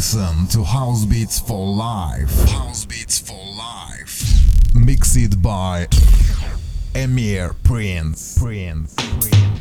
Listen to House Beats for Life. House Beats for Life. Mixed by Emir Prince. Prince. Prince.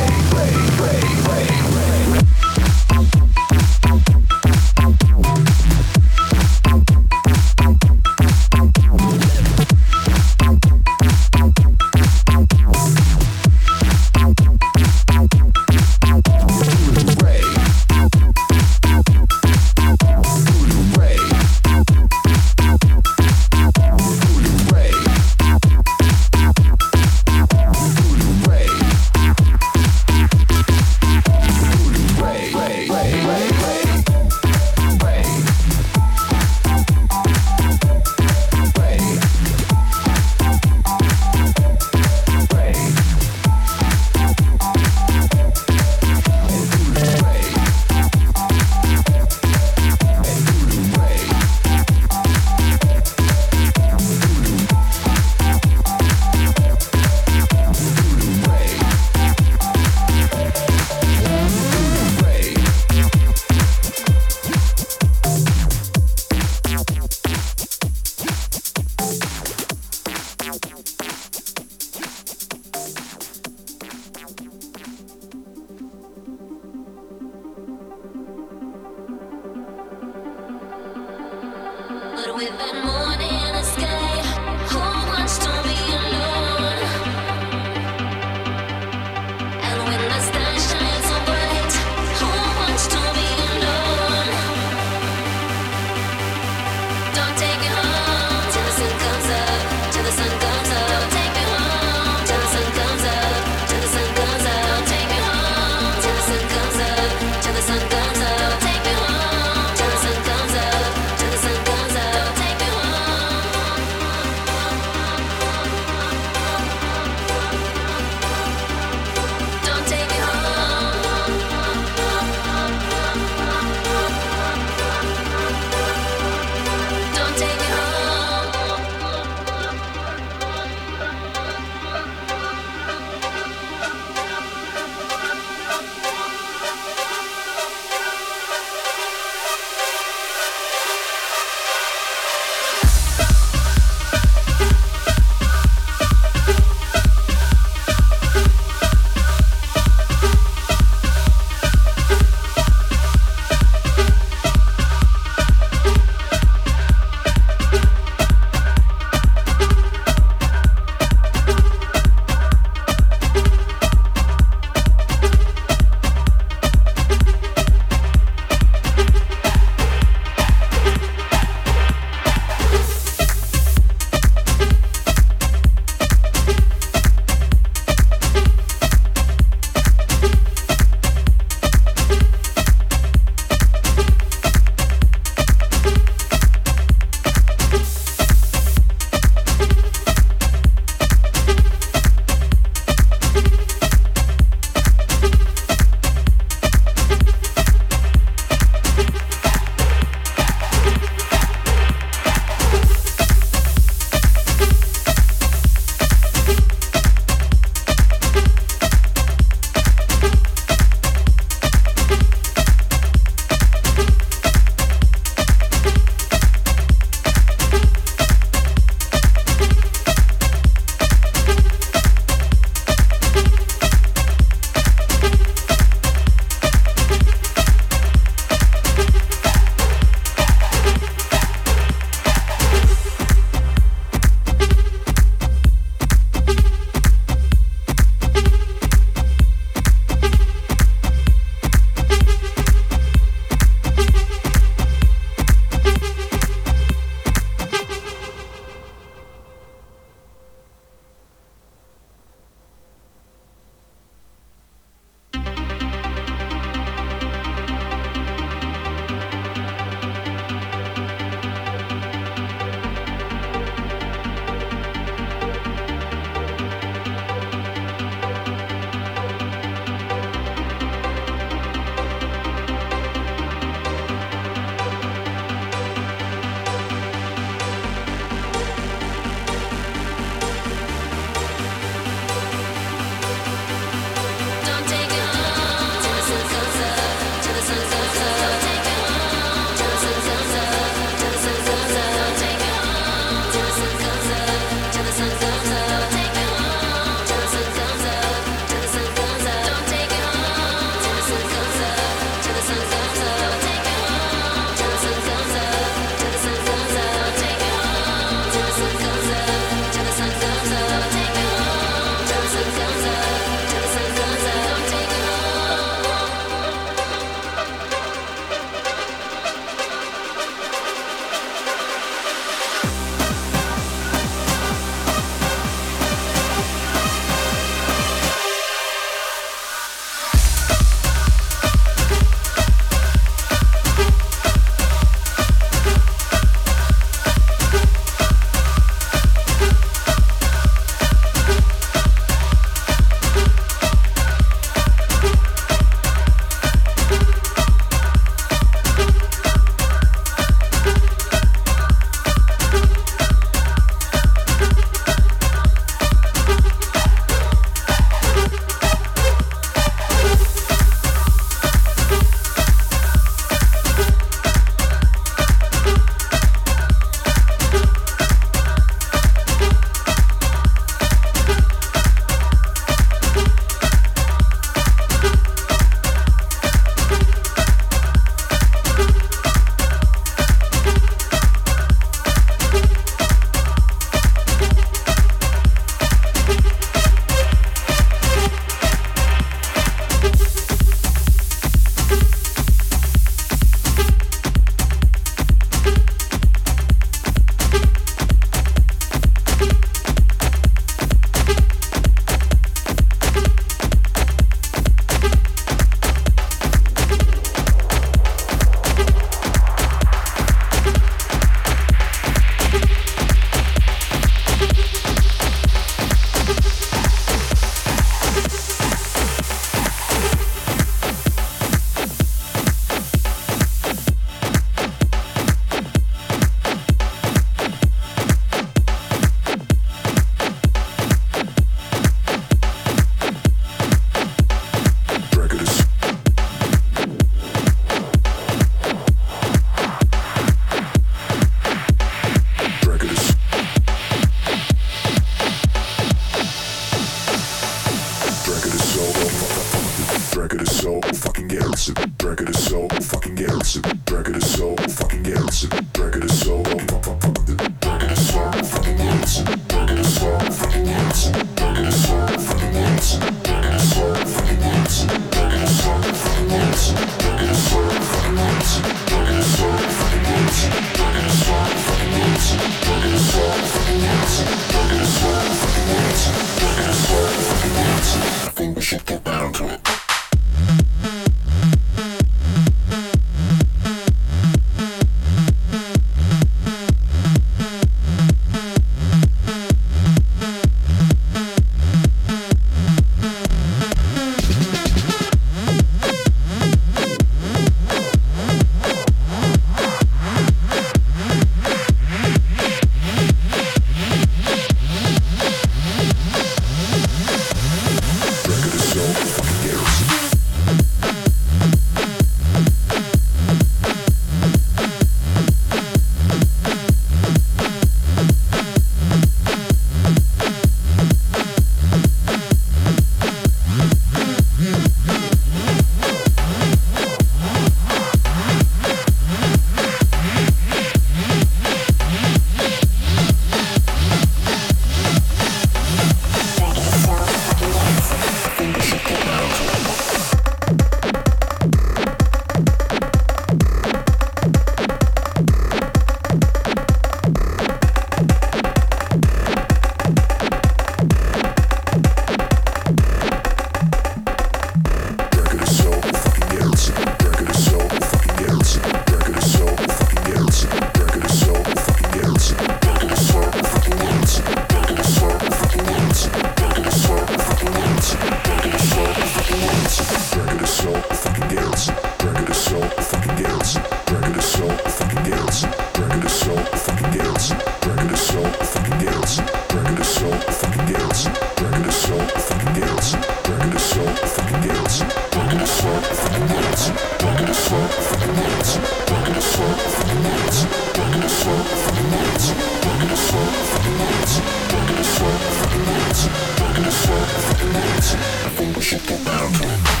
I think we should get down to it.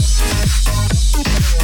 Música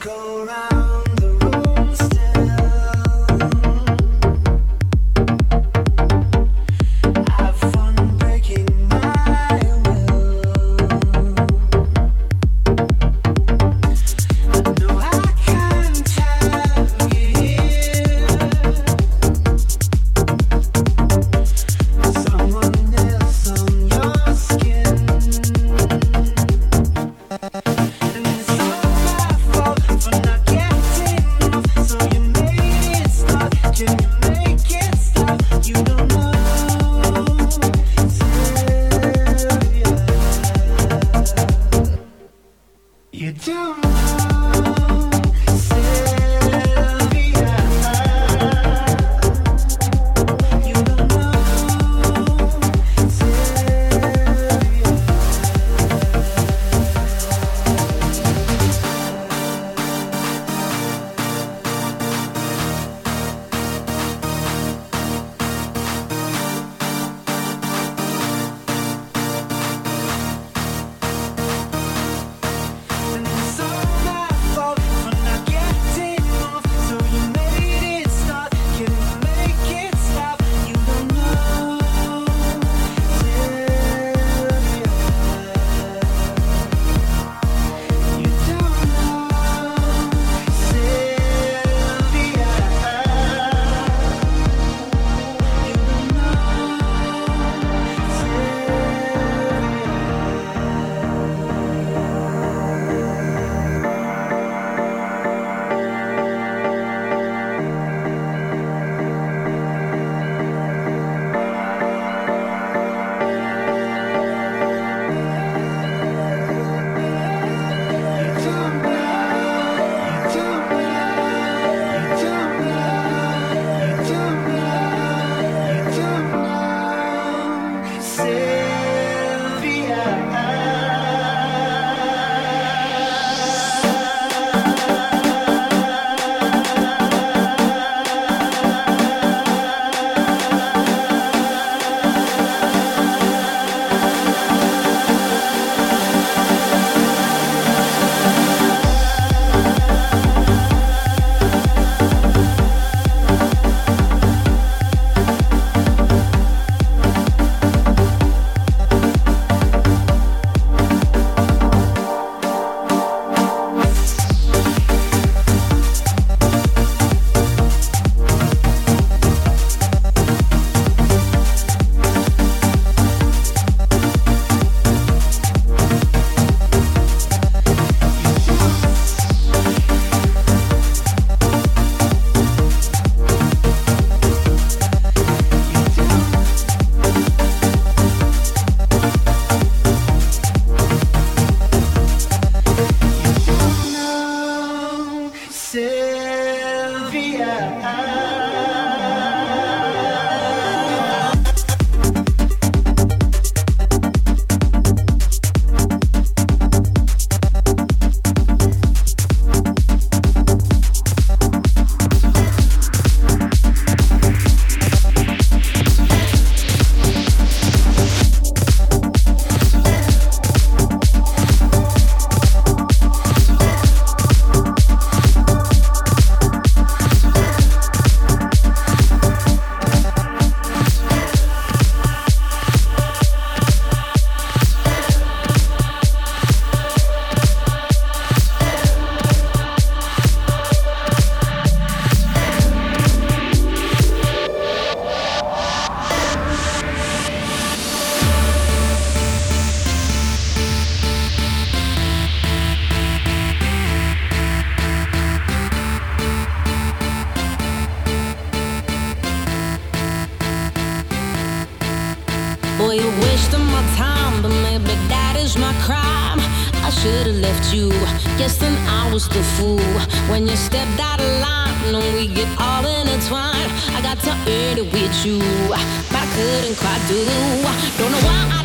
Sakura. almost a fool when you stepped out of line and we get all intertwined. I got to earn it with you, but I couldn't quite do. Don't know why. I